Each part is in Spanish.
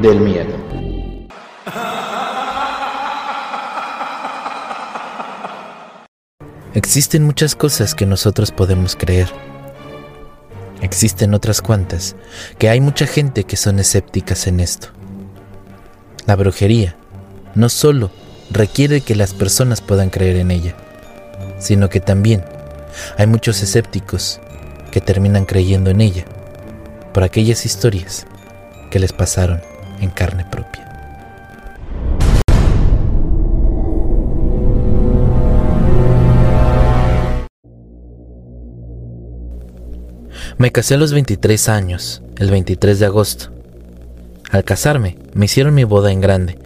del miedo. Existen muchas cosas que nosotros podemos creer. Existen otras cuantas que hay mucha gente que son escépticas en esto. La brujería no solo requiere que las personas puedan creer en ella, sino que también hay muchos escépticos que terminan creyendo en ella por aquellas historias que les pasaron en carne propia. Me casé a los 23 años, el 23 de agosto. Al casarme, me hicieron mi boda en grande.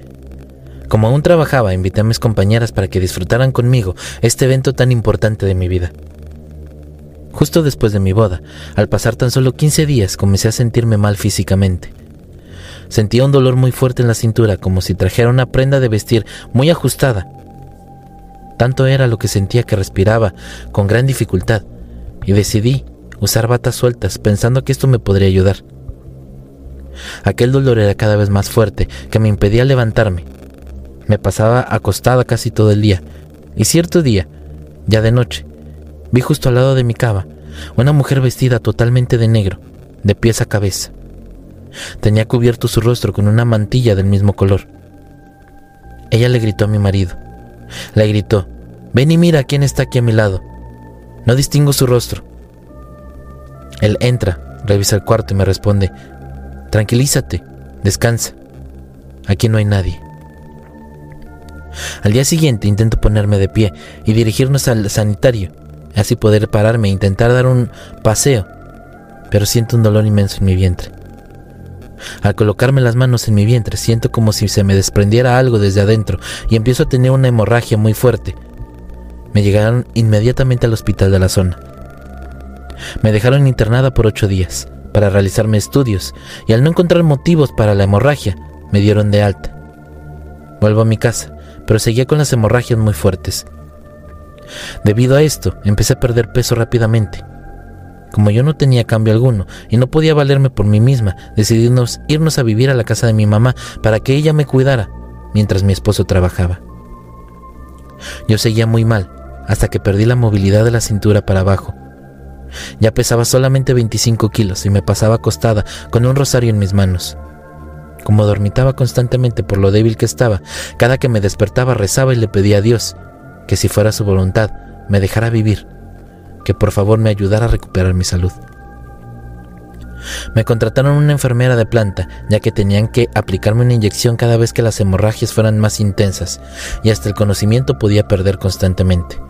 Como aún trabajaba, invité a mis compañeras para que disfrutaran conmigo este evento tan importante de mi vida. Justo después de mi boda, al pasar tan solo 15 días, comencé a sentirme mal físicamente. Sentía un dolor muy fuerte en la cintura, como si trajera una prenda de vestir muy ajustada. Tanto era lo que sentía que respiraba con gran dificultad, y decidí usar batas sueltas pensando que esto me podría ayudar. Aquel dolor era cada vez más fuerte, que me impedía levantarme. Me pasaba acostada casi todo el día, y cierto día, ya de noche, vi justo al lado de mi cama una mujer vestida totalmente de negro, de pies a cabeza. Tenía cubierto su rostro con una mantilla del mismo color. Ella le gritó a mi marido. Le gritó, ven y mira quién está aquí a mi lado. No distingo su rostro. Él entra, revisa el cuarto y me responde, tranquilízate, descansa. Aquí no hay nadie. Al día siguiente intento ponerme de pie y dirigirnos al sanitario, así poder pararme e intentar dar un paseo, pero siento un dolor inmenso en mi vientre. Al colocarme las manos en mi vientre, siento como si se me desprendiera algo desde adentro y empiezo a tener una hemorragia muy fuerte. Me llegaron inmediatamente al hospital de la zona. Me dejaron internada por ocho días para realizarme estudios y al no encontrar motivos para la hemorragia, me dieron de alta. Vuelvo a mi casa, pero seguía con las hemorragias muy fuertes. Debido a esto, empecé a perder peso rápidamente como yo no tenía cambio alguno y no podía valerme por mí misma, decidimos irnos a vivir a la casa de mi mamá para que ella me cuidara mientras mi esposo trabajaba. Yo seguía muy mal hasta que perdí la movilidad de la cintura para abajo. Ya pesaba solamente 25 kilos y me pasaba acostada con un rosario en mis manos. Como dormitaba constantemente por lo débil que estaba, cada que me despertaba rezaba y le pedía a Dios que si fuera su voluntad me dejara vivir que por favor me ayudara a recuperar mi salud. Me contrataron una enfermera de planta, ya que tenían que aplicarme una inyección cada vez que las hemorragias fueran más intensas, y hasta el conocimiento podía perder constantemente.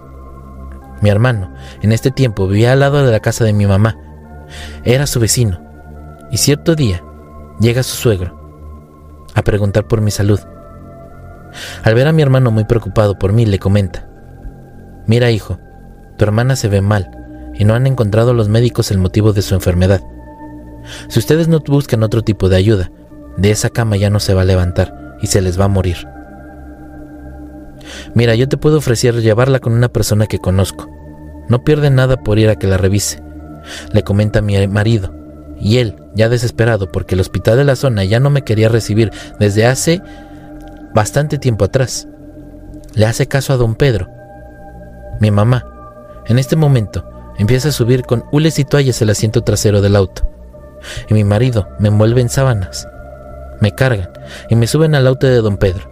Mi hermano, en este tiempo, vivía al lado de la casa de mi mamá. Era su vecino, y cierto día llega su suegro a preguntar por mi salud. Al ver a mi hermano muy preocupado por mí, le comenta, Mira hijo, tu hermana se ve mal y no han encontrado los médicos el motivo de su enfermedad. Si ustedes no buscan otro tipo de ayuda, de esa cama ya no se va a levantar y se les va a morir. Mira, yo te puedo ofrecer llevarla con una persona que conozco. No pierde nada por ir a que la revise. Le comenta mi marido, y él, ya desesperado porque el hospital de la zona ya no me quería recibir desde hace bastante tiempo atrás, le hace caso a don Pedro. Mi mamá, en este momento, empieza a subir con hules y toallas el asiento trasero del auto. Y mi marido me envuelve en sábanas. Me cargan y me suben al auto de don Pedro.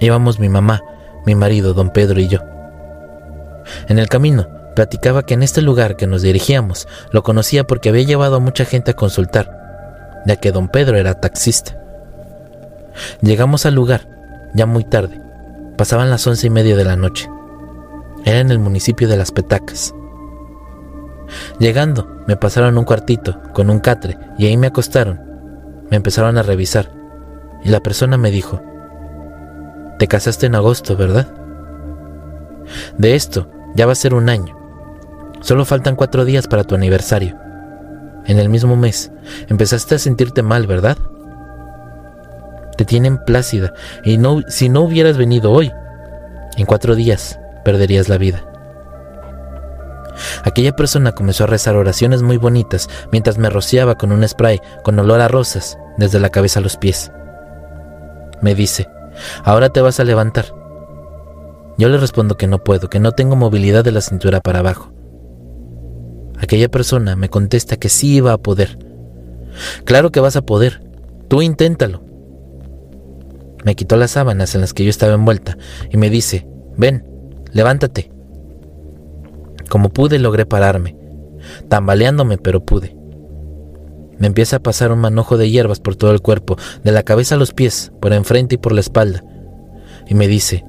Íbamos mi mamá, mi marido, don Pedro y yo. En el camino, platicaba que en este lugar que nos dirigíamos lo conocía porque había llevado a mucha gente a consultar, ya que don Pedro era taxista. Llegamos al lugar, ya muy tarde. Pasaban las once y media de la noche. Era en el municipio de Las Petacas. Llegando, me pasaron un cuartito con un catre y ahí me acostaron. Me empezaron a revisar y la persona me dijo, te casaste en agosto, ¿verdad? De esto ya va a ser un año. Solo faltan cuatro días para tu aniversario. En el mismo mes empezaste a sentirte mal, ¿verdad? Te tienen plácida y no, si no hubieras venido hoy, en cuatro días perderías la vida. Aquella persona comenzó a rezar oraciones muy bonitas mientras me rociaba con un spray con olor a rosas desde la cabeza a los pies. Me dice, ahora te vas a levantar. Yo le respondo que no puedo, que no tengo movilidad de la cintura para abajo. Aquella persona me contesta que sí iba a poder. Claro que vas a poder, tú inténtalo. Me quitó las sábanas en las que yo estaba envuelta y me dice, ven, levántate. Como pude logré pararme, tambaleándome pero pude. Me empieza a pasar un manojo de hierbas por todo el cuerpo, de la cabeza a los pies, por enfrente y por la espalda. Y me dice,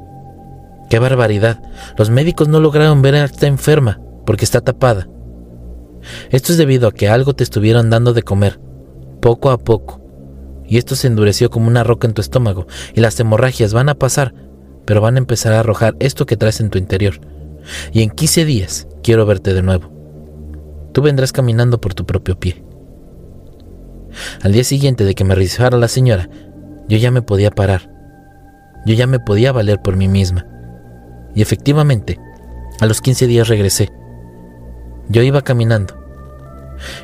¡qué barbaridad! Los médicos no lograron ver a esta enferma porque está tapada. Esto es debido a que algo te estuvieron dando de comer, poco a poco, y esto se endureció como una roca en tu estómago, y las hemorragias van a pasar, pero van a empezar a arrojar esto que traes en tu interior. Y en 15 días quiero verte de nuevo. Tú vendrás caminando por tu propio pie. Al día siguiente de que me revisara la señora, yo ya me podía parar. Yo ya me podía valer por mí misma. Y efectivamente, a los 15 días regresé. Yo iba caminando.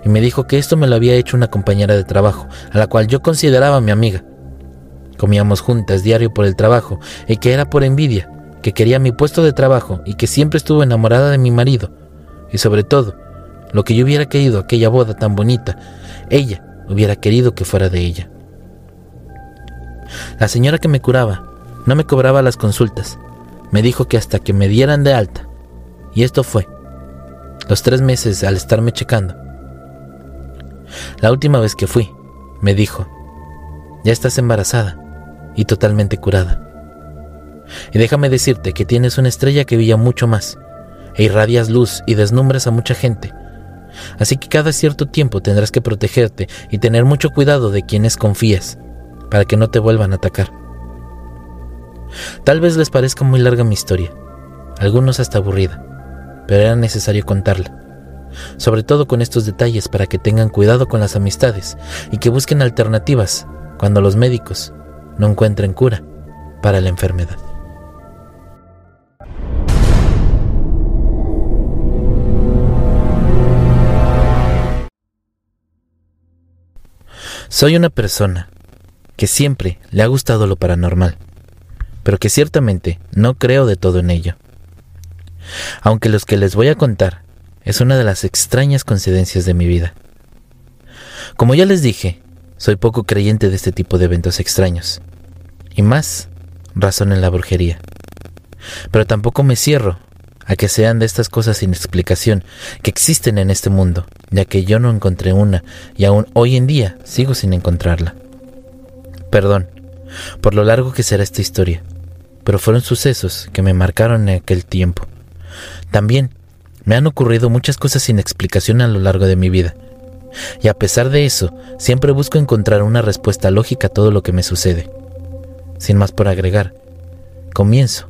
Y me dijo que esto me lo había hecho una compañera de trabajo, a la cual yo consideraba mi amiga. Comíamos juntas diario por el trabajo y que era por envidia, que quería mi puesto de trabajo y que siempre estuvo enamorada de mi marido. Y sobre todo, lo que yo hubiera querido aquella boda tan bonita, ella hubiera querido que fuera de ella. La señora que me curaba no me cobraba las consultas. Me dijo que hasta que me dieran de alta. Y esto fue. Los tres meses al estarme checando. La última vez que fui, me dijo, ya estás embarazada y totalmente curada. Y déjame decirte que tienes una estrella que brilla mucho más, e irradias luz y desnumbras a mucha gente. Así que cada cierto tiempo tendrás que protegerte y tener mucho cuidado de quienes confías, para que no te vuelvan a atacar. Tal vez les parezca muy larga mi historia, algunos hasta aburrida, pero era necesario contarla, sobre todo con estos detalles para que tengan cuidado con las amistades y que busquen alternativas cuando los médicos no encuentren cura para la enfermedad. Soy una persona que siempre le ha gustado lo paranormal, pero que ciertamente no creo de todo en ello. Aunque los que les voy a contar es una de las extrañas coincidencias de mi vida. Como ya les dije, soy poco creyente de este tipo de eventos extraños, y más razón en la brujería. Pero tampoco me cierro a que sean de estas cosas sin explicación que existen en este mundo, ya que yo no encontré una y aún hoy en día sigo sin encontrarla. Perdón por lo largo que será esta historia, pero fueron sucesos que me marcaron en aquel tiempo. También me han ocurrido muchas cosas sin explicación a lo largo de mi vida, y a pesar de eso, siempre busco encontrar una respuesta lógica a todo lo que me sucede. Sin más por agregar, comienzo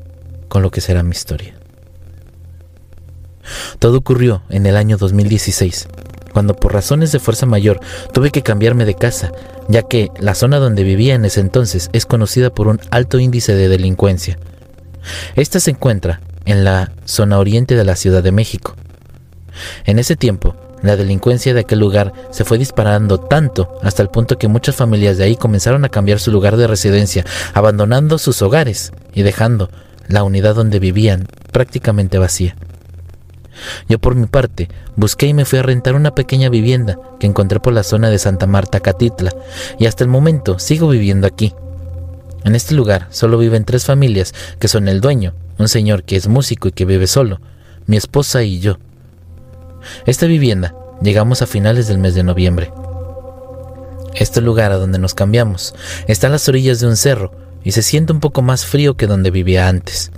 con lo que será mi historia. Todo ocurrió en el año 2016, cuando por razones de fuerza mayor tuve que cambiarme de casa, ya que la zona donde vivía en ese entonces es conocida por un alto índice de delincuencia. Esta se encuentra en la zona oriente de la Ciudad de México. En ese tiempo, la delincuencia de aquel lugar se fue disparando tanto hasta el punto que muchas familias de ahí comenzaron a cambiar su lugar de residencia, abandonando sus hogares y dejando la unidad donde vivían prácticamente vacía. Yo por mi parte busqué y me fui a rentar una pequeña vivienda que encontré por la zona de Santa Marta, Catitla, y hasta el momento sigo viviendo aquí. En este lugar solo viven tres familias, que son el dueño, un señor que es músico y que vive solo, mi esposa y yo. Esta vivienda llegamos a finales del mes de noviembre. Este lugar a donde nos cambiamos está a las orillas de un cerro y se siente un poco más frío que donde vivía antes.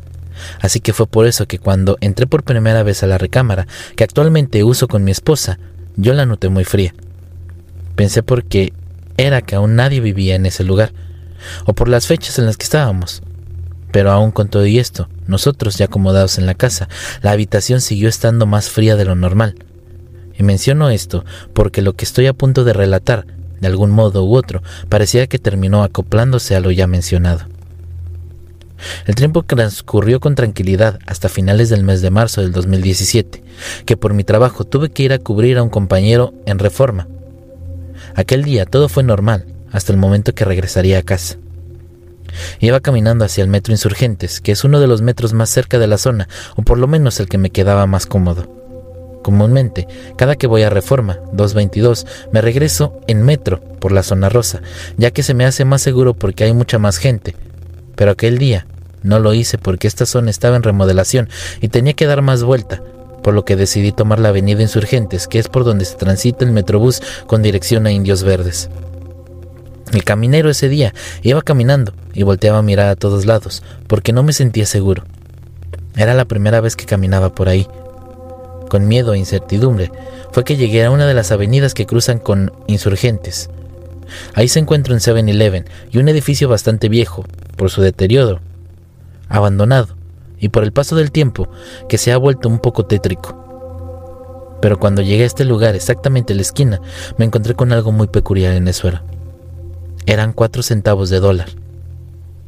Así que fue por eso que cuando entré por primera vez a la recámara, que actualmente uso con mi esposa, yo la noté muy fría. Pensé porque era que aún nadie vivía en ese lugar, o por las fechas en las que estábamos. Pero aún con todo y esto, nosotros ya acomodados en la casa, la habitación siguió estando más fría de lo normal. Y menciono esto porque lo que estoy a punto de relatar, de algún modo u otro, parecía que terminó acoplándose a lo ya mencionado. El tiempo transcurrió con tranquilidad hasta finales del mes de marzo del 2017, que por mi trabajo tuve que ir a cubrir a un compañero en reforma. Aquel día todo fue normal, hasta el momento que regresaría a casa. Iba caminando hacia el metro Insurgentes, que es uno de los metros más cerca de la zona, o por lo menos el que me quedaba más cómodo. Comúnmente, cada que voy a Reforma 222, me regreso en metro por la zona rosa, ya que se me hace más seguro porque hay mucha más gente. Pero aquel día no lo hice porque esta zona estaba en remodelación y tenía que dar más vuelta, por lo que decidí tomar la avenida Insurgentes, que es por donde se transita el metrobús con dirección a Indios Verdes. El caminero ese día iba caminando y volteaba a mirar a todos lados, porque no me sentía seguro. Era la primera vez que caminaba por ahí. Con miedo e incertidumbre, fue que llegué a una de las avenidas que cruzan con insurgentes. Ahí se encuentra un 7-Eleven y un edificio bastante viejo, por su deterioro, abandonado, y por el paso del tiempo, que se ha vuelto un poco tétrico. Pero cuando llegué a este lugar, exactamente a la esquina, me encontré con algo muy peculiar en el suelo eran cuatro centavos de dólar.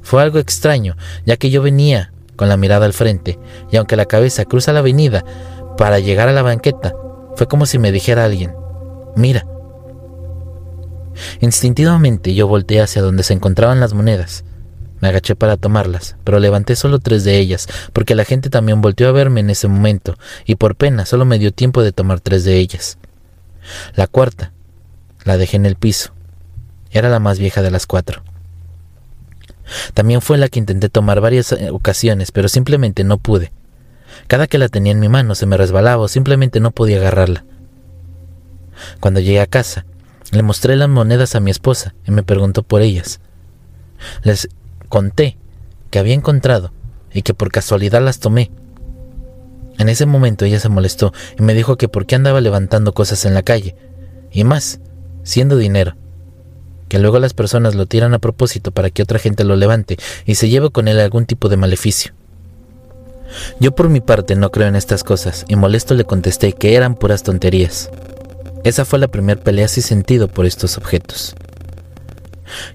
Fue algo extraño, ya que yo venía con la mirada al frente, y aunque la cabeza cruza la avenida para llegar a la banqueta, fue como si me dijera alguien, mira. Instintivamente yo volteé hacia donde se encontraban las monedas. Me agaché para tomarlas, pero levanté solo tres de ellas, porque la gente también volteó a verme en ese momento, y por pena solo me dio tiempo de tomar tres de ellas. La cuarta la dejé en el piso, era la más vieja de las cuatro. También fue la que intenté tomar varias eh, ocasiones, pero simplemente no pude. Cada que la tenía en mi mano se me resbalaba o simplemente no podía agarrarla. Cuando llegué a casa, le mostré las monedas a mi esposa y me preguntó por ellas. Les conté que había encontrado y que por casualidad las tomé. En ese momento ella se molestó y me dijo que por qué andaba levantando cosas en la calle, y más, siendo dinero luego las personas lo tiran a propósito para que otra gente lo levante y se lleve con él algún tipo de maleficio. Yo por mi parte no creo en estas cosas y molesto le contesté que eran puras tonterías. Esa fue la primera pelea sin sentido por estos objetos.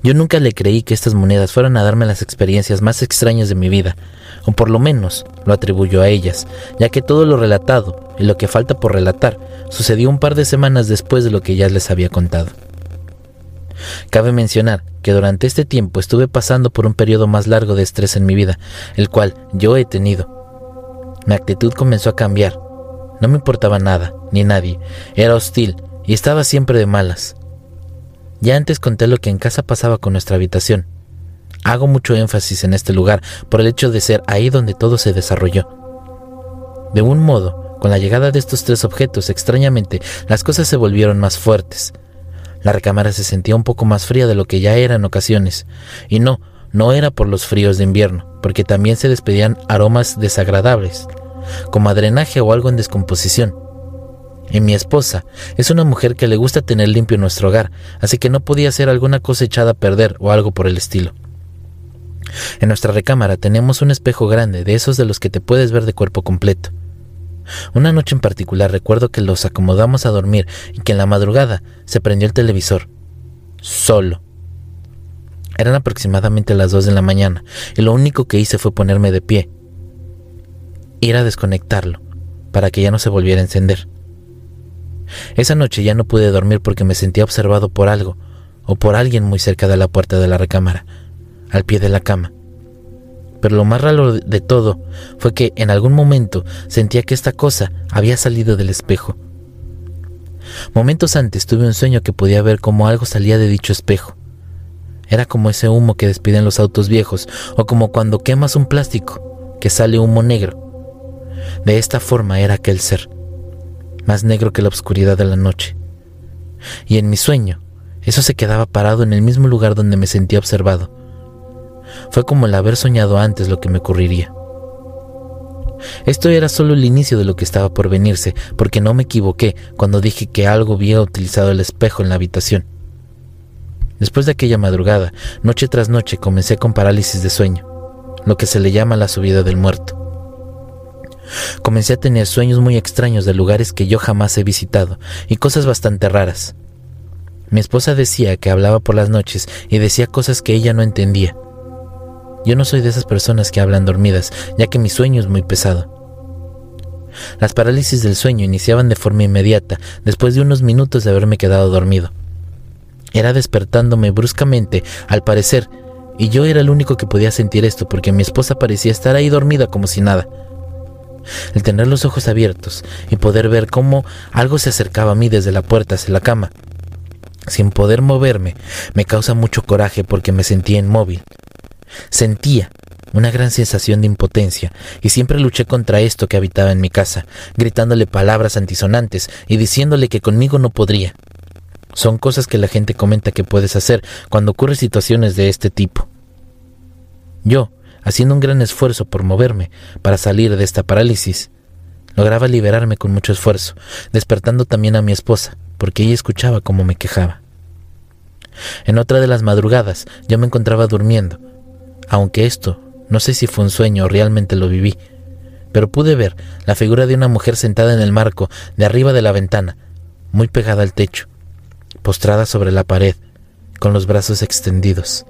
Yo nunca le creí que estas monedas fueran a darme las experiencias más extrañas de mi vida, o por lo menos lo atribuyo a ellas, ya que todo lo relatado y lo que falta por relatar sucedió un par de semanas después de lo que ya les había contado. Cabe mencionar que durante este tiempo estuve pasando por un periodo más largo de estrés en mi vida, el cual yo he tenido. Mi actitud comenzó a cambiar. No me importaba nada, ni nadie. Era hostil y estaba siempre de malas. Ya antes conté lo que en casa pasaba con nuestra habitación. Hago mucho énfasis en este lugar por el hecho de ser ahí donde todo se desarrolló. De un modo, con la llegada de estos tres objetos, extrañamente, las cosas se volvieron más fuertes. La recámara se sentía un poco más fría de lo que ya era en ocasiones. Y no, no era por los fríos de invierno, porque también se despedían aromas desagradables, como a drenaje o algo en descomposición. Y mi esposa es una mujer que le gusta tener limpio nuestro hogar, así que no podía ser alguna cosa echada a perder o algo por el estilo. En nuestra recámara tenemos un espejo grande, de esos de los que te puedes ver de cuerpo completo. Una noche en particular recuerdo que los acomodamos a dormir y que en la madrugada se prendió el televisor. Solo. Eran aproximadamente las dos de la mañana y lo único que hice fue ponerme de pie. Ir a desconectarlo para que ya no se volviera a encender. Esa noche ya no pude dormir porque me sentía observado por algo o por alguien muy cerca de la puerta de la recámara, al pie de la cama. Pero lo más raro de todo fue que en algún momento sentía que esta cosa había salido del espejo. Momentos antes tuve un sueño que podía ver cómo algo salía de dicho espejo. Era como ese humo que despiden los autos viejos o como cuando quemas un plástico, que sale humo negro. De esta forma era aquel ser, más negro que la oscuridad de la noche. Y en mi sueño, eso se quedaba parado en el mismo lugar donde me sentía observado fue como el haber soñado antes lo que me ocurriría. Esto era solo el inicio de lo que estaba por venirse, porque no me equivoqué cuando dije que algo había utilizado el espejo en la habitación. Después de aquella madrugada, noche tras noche, comencé con parálisis de sueño, lo que se le llama la subida del muerto. Comencé a tener sueños muy extraños de lugares que yo jamás he visitado y cosas bastante raras. Mi esposa decía que hablaba por las noches y decía cosas que ella no entendía. Yo no soy de esas personas que hablan dormidas, ya que mi sueño es muy pesado. Las parálisis del sueño iniciaban de forma inmediata, después de unos minutos de haberme quedado dormido. Era despertándome bruscamente, al parecer, y yo era el único que podía sentir esto porque mi esposa parecía estar ahí dormida como si nada. El tener los ojos abiertos y poder ver cómo algo se acercaba a mí desde la puerta hacia la cama, sin poder moverme, me causa mucho coraje porque me sentía inmóvil. Sentía una gran sensación de impotencia, y siempre luché contra esto que habitaba en mi casa, gritándole palabras antisonantes y diciéndole que conmigo no podría. Son cosas que la gente comenta que puedes hacer cuando ocurren situaciones de este tipo. Yo, haciendo un gran esfuerzo por moverme para salir de esta parálisis, lograba liberarme con mucho esfuerzo, despertando también a mi esposa, porque ella escuchaba cómo me quejaba. En otra de las madrugadas yo me encontraba durmiendo, aunque esto no sé si fue un sueño o realmente lo viví, pero pude ver la figura de una mujer sentada en el marco de arriba de la ventana, muy pegada al techo, postrada sobre la pared, con los brazos extendidos.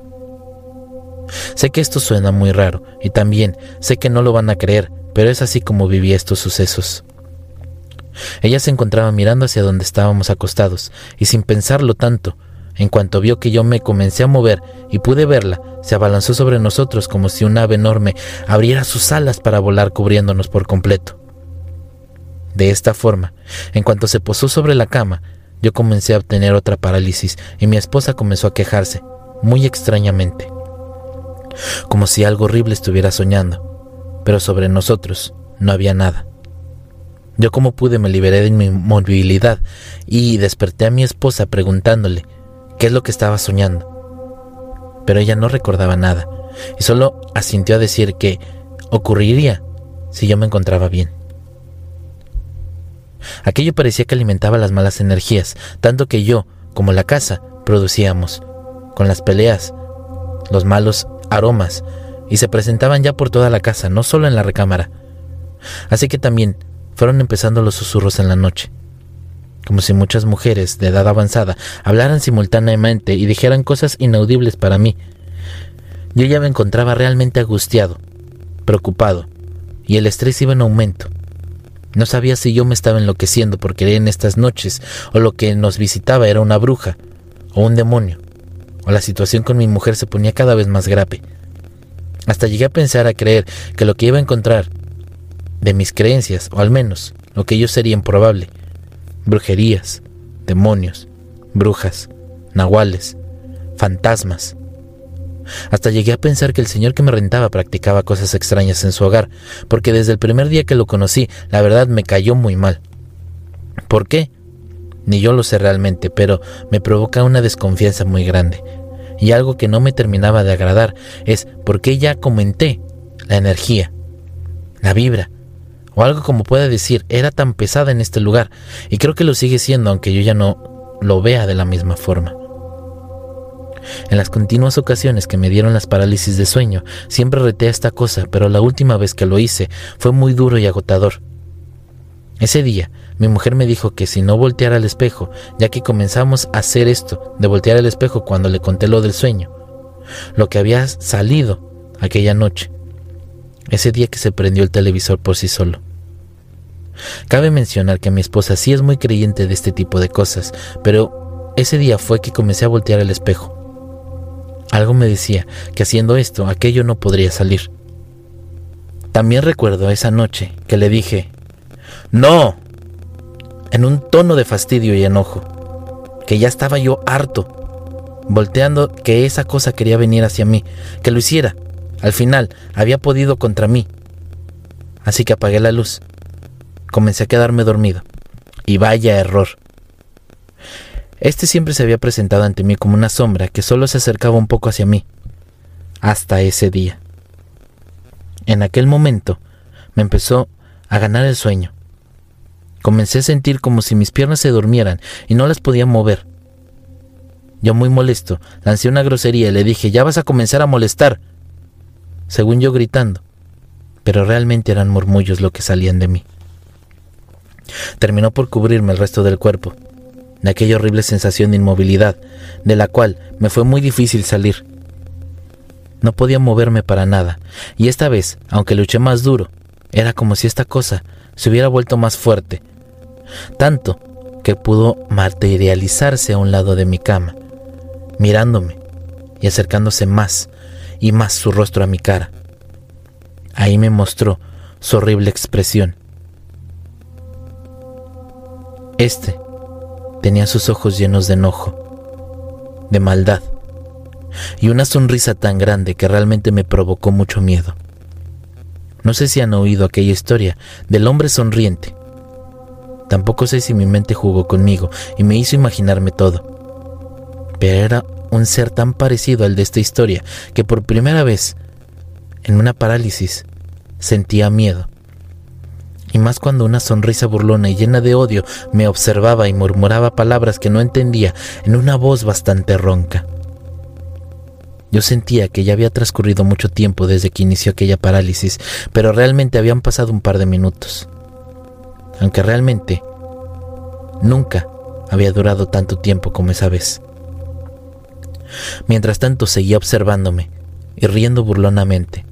Sé que esto suena muy raro y también sé que no lo van a creer, pero es así como viví estos sucesos. Ella se encontraba mirando hacia donde estábamos acostados y sin pensarlo tanto, en cuanto vio que yo me comencé a mover y pude verla, se abalanzó sobre nosotros como si un ave enorme abriera sus alas para volar cubriéndonos por completo. De esta forma, en cuanto se posó sobre la cama, yo comencé a obtener otra parálisis y mi esposa comenzó a quejarse, muy extrañamente, como si algo horrible estuviera soñando, pero sobre nosotros no había nada. Yo como pude me liberé de mi movilidad y desperté a mi esposa preguntándole qué es lo que estaba soñando. Pero ella no recordaba nada y solo asintió a decir que ocurriría si yo me encontraba bien. Aquello parecía que alimentaba las malas energías, tanto que yo, como la casa, producíamos, con las peleas, los malos aromas, y se presentaban ya por toda la casa, no solo en la recámara. Así que también fueron empezando los susurros en la noche como si muchas mujeres de edad avanzada hablaran simultáneamente y dijeran cosas inaudibles para mí. Yo ya me encontraba realmente angustiado, preocupado, y el estrés iba en aumento. No sabía si yo me estaba enloqueciendo por en estas noches, o lo que nos visitaba era una bruja, o un demonio, o la situación con mi mujer se ponía cada vez más grave. Hasta llegué a pensar a creer que lo que iba a encontrar de mis creencias, o al menos lo que yo sería improbable, brujerías, demonios, brujas, nahuales, fantasmas. Hasta llegué a pensar que el señor que me rentaba practicaba cosas extrañas en su hogar, porque desde el primer día que lo conocí, la verdad me cayó muy mal. ¿Por qué? Ni yo lo sé realmente, pero me provoca una desconfianza muy grande. Y algo que no me terminaba de agradar es porque ya comenté la energía, la vibra, o algo como pueda decir, era tan pesada en este lugar, y creo que lo sigue siendo aunque yo ya no lo vea de la misma forma. En las continuas ocasiones que me dieron las parálisis de sueño, siempre reté a esta cosa, pero la última vez que lo hice fue muy duro y agotador. Ese día, mi mujer me dijo que si no volteara al espejo, ya que comenzamos a hacer esto, de voltear al espejo cuando le conté lo del sueño, lo que había salido aquella noche, ese día que se prendió el televisor por sí solo. Cabe mencionar que mi esposa sí es muy creyente de este tipo de cosas, pero ese día fue que comencé a voltear el espejo. Algo me decía que haciendo esto aquello no podría salir. También recuerdo esa noche que le dije, no, en un tono de fastidio y enojo, que ya estaba yo harto, volteando que esa cosa quería venir hacia mí, que lo hiciera. Al final había podido contra mí. Así que apagué la luz comencé a quedarme dormido. Y vaya error. Este siempre se había presentado ante mí como una sombra que solo se acercaba un poco hacia mí. Hasta ese día. En aquel momento me empezó a ganar el sueño. Comencé a sentir como si mis piernas se durmieran y no las podía mover. Yo muy molesto, lancé una grosería y le dije, ya vas a comenzar a molestar, según yo gritando, pero realmente eran murmullos lo que salían de mí terminó por cubrirme el resto del cuerpo, de aquella horrible sensación de inmovilidad, de la cual me fue muy difícil salir. No podía moverme para nada, y esta vez, aunque luché más duro, era como si esta cosa se hubiera vuelto más fuerte, tanto que pudo materializarse a un lado de mi cama, mirándome y acercándose más y más su rostro a mi cara. Ahí me mostró su horrible expresión. Este tenía sus ojos llenos de enojo, de maldad, y una sonrisa tan grande que realmente me provocó mucho miedo. No sé si han oído aquella historia del hombre sonriente. Tampoco sé si mi mente jugó conmigo y me hizo imaginarme todo. Pero era un ser tan parecido al de esta historia que por primera vez, en una parálisis, sentía miedo. Y más cuando una sonrisa burlona y llena de odio me observaba y murmuraba palabras que no entendía en una voz bastante ronca. Yo sentía que ya había transcurrido mucho tiempo desde que inició aquella parálisis, pero realmente habían pasado un par de minutos. Aunque realmente nunca había durado tanto tiempo como esa vez. Mientras tanto seguía observándome y riendo burlonamente,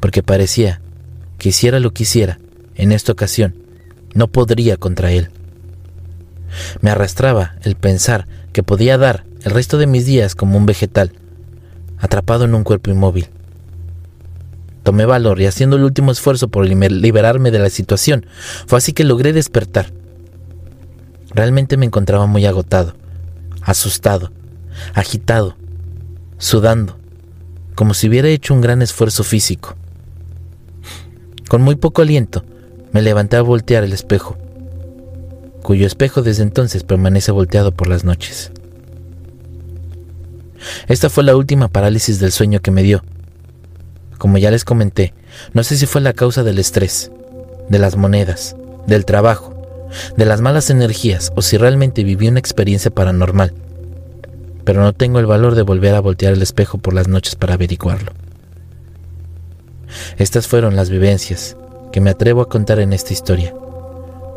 porque parecía que hiciera lo que hiciera, en esta ocasión, no podría contra él. Me arrastraba el pensar que podía dar el resto de mis días como un vegetal, atrapado en un cuerpo inmóvil. Tomé valor y haciendo el último esfuerzo por liberarme de la situación, fue así que logré despertar. Realmente me encontraba muy agotado, asustado, agitado, sudando, como si hubiera hecho un gran esfuerzo físico. Con muy poco aliento, me levanté a voltear el espejo, cuyo espejo desde entonces permanece volteado por las noches. Esta fue la última parálisis del sueño que me dio. Como ya les comenté, no sé si fue la causa del estrés, de las monedas, del trabajo, de las malas energías o si realmente viví una experiencia paranormal pero no tengo el valor de volver a voltear el espejo por las noches para averiguarlo. Estas fueron las vivencias que me atrevo a contar en esta historia,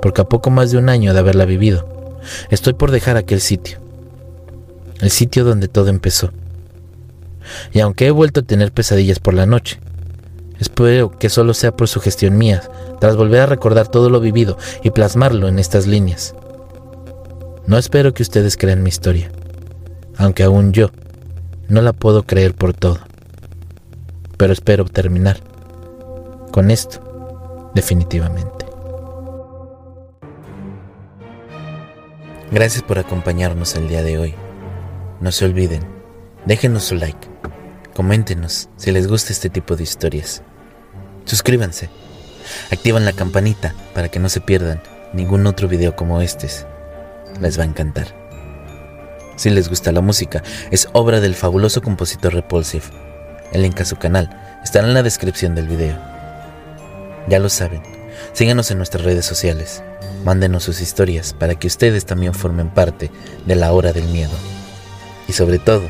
porque a poco más de un año de haberla vivido, estoy por dejar aquel sitio, el sitio donde todo empezó. Y aunque he vuelto a tener pesadillas por la noche, espero que solo sea por su gestión mía, tras volver a recordar todo lo vivido y plasmarlo en estas líneas. No espero que ustedes crean mi historia aunque aún yo no la puedo creer por todo. Pero espero terminar con esto, definitivamente. Gracias por acompañarnos el día de hoy. No se olviden, déjenos su like, coméntenos si les gusta este tipo de historias. Suscríbanse, activan la campanita para que no se pierdan ningún otro video como este. Les va a encantar. Si les gusta la música, es obra del fabuloso compositor Repulsive. El link a su canal estará en la descripción del video. Ya lo saben, síganos en nuestras redes sociales, mándenos sus historias para que ustedes también formen parte de la hora del miedo. Y sobre todo,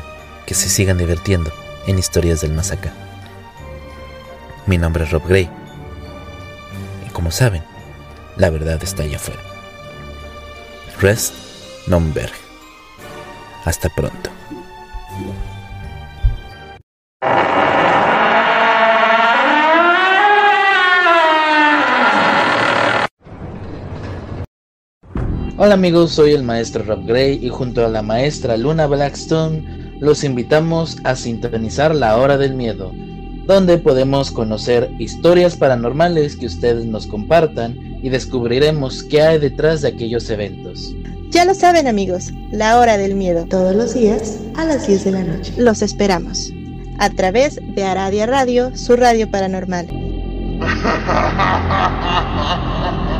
que se sigan divirtiendo en historias del más Mi nombre es Rob Gray. Y como saben, la verdad está allá afuera. Rest non hasta pronto. Hola amigos, soy el maestro Rob Gray y junto a la maestra Luna Blackstone los invitamos a sintonizar La Hora del Miedo, donde podemos conocer historias paranormales que ustedes nos compartan y descubriremos qué hay detrás de aquellos eventos. Ya lo saben amigos, la hora del miedo. Todos los días a las 10 de la noche. Los esperamos. A través de Aradia Radio, su radio paranormal.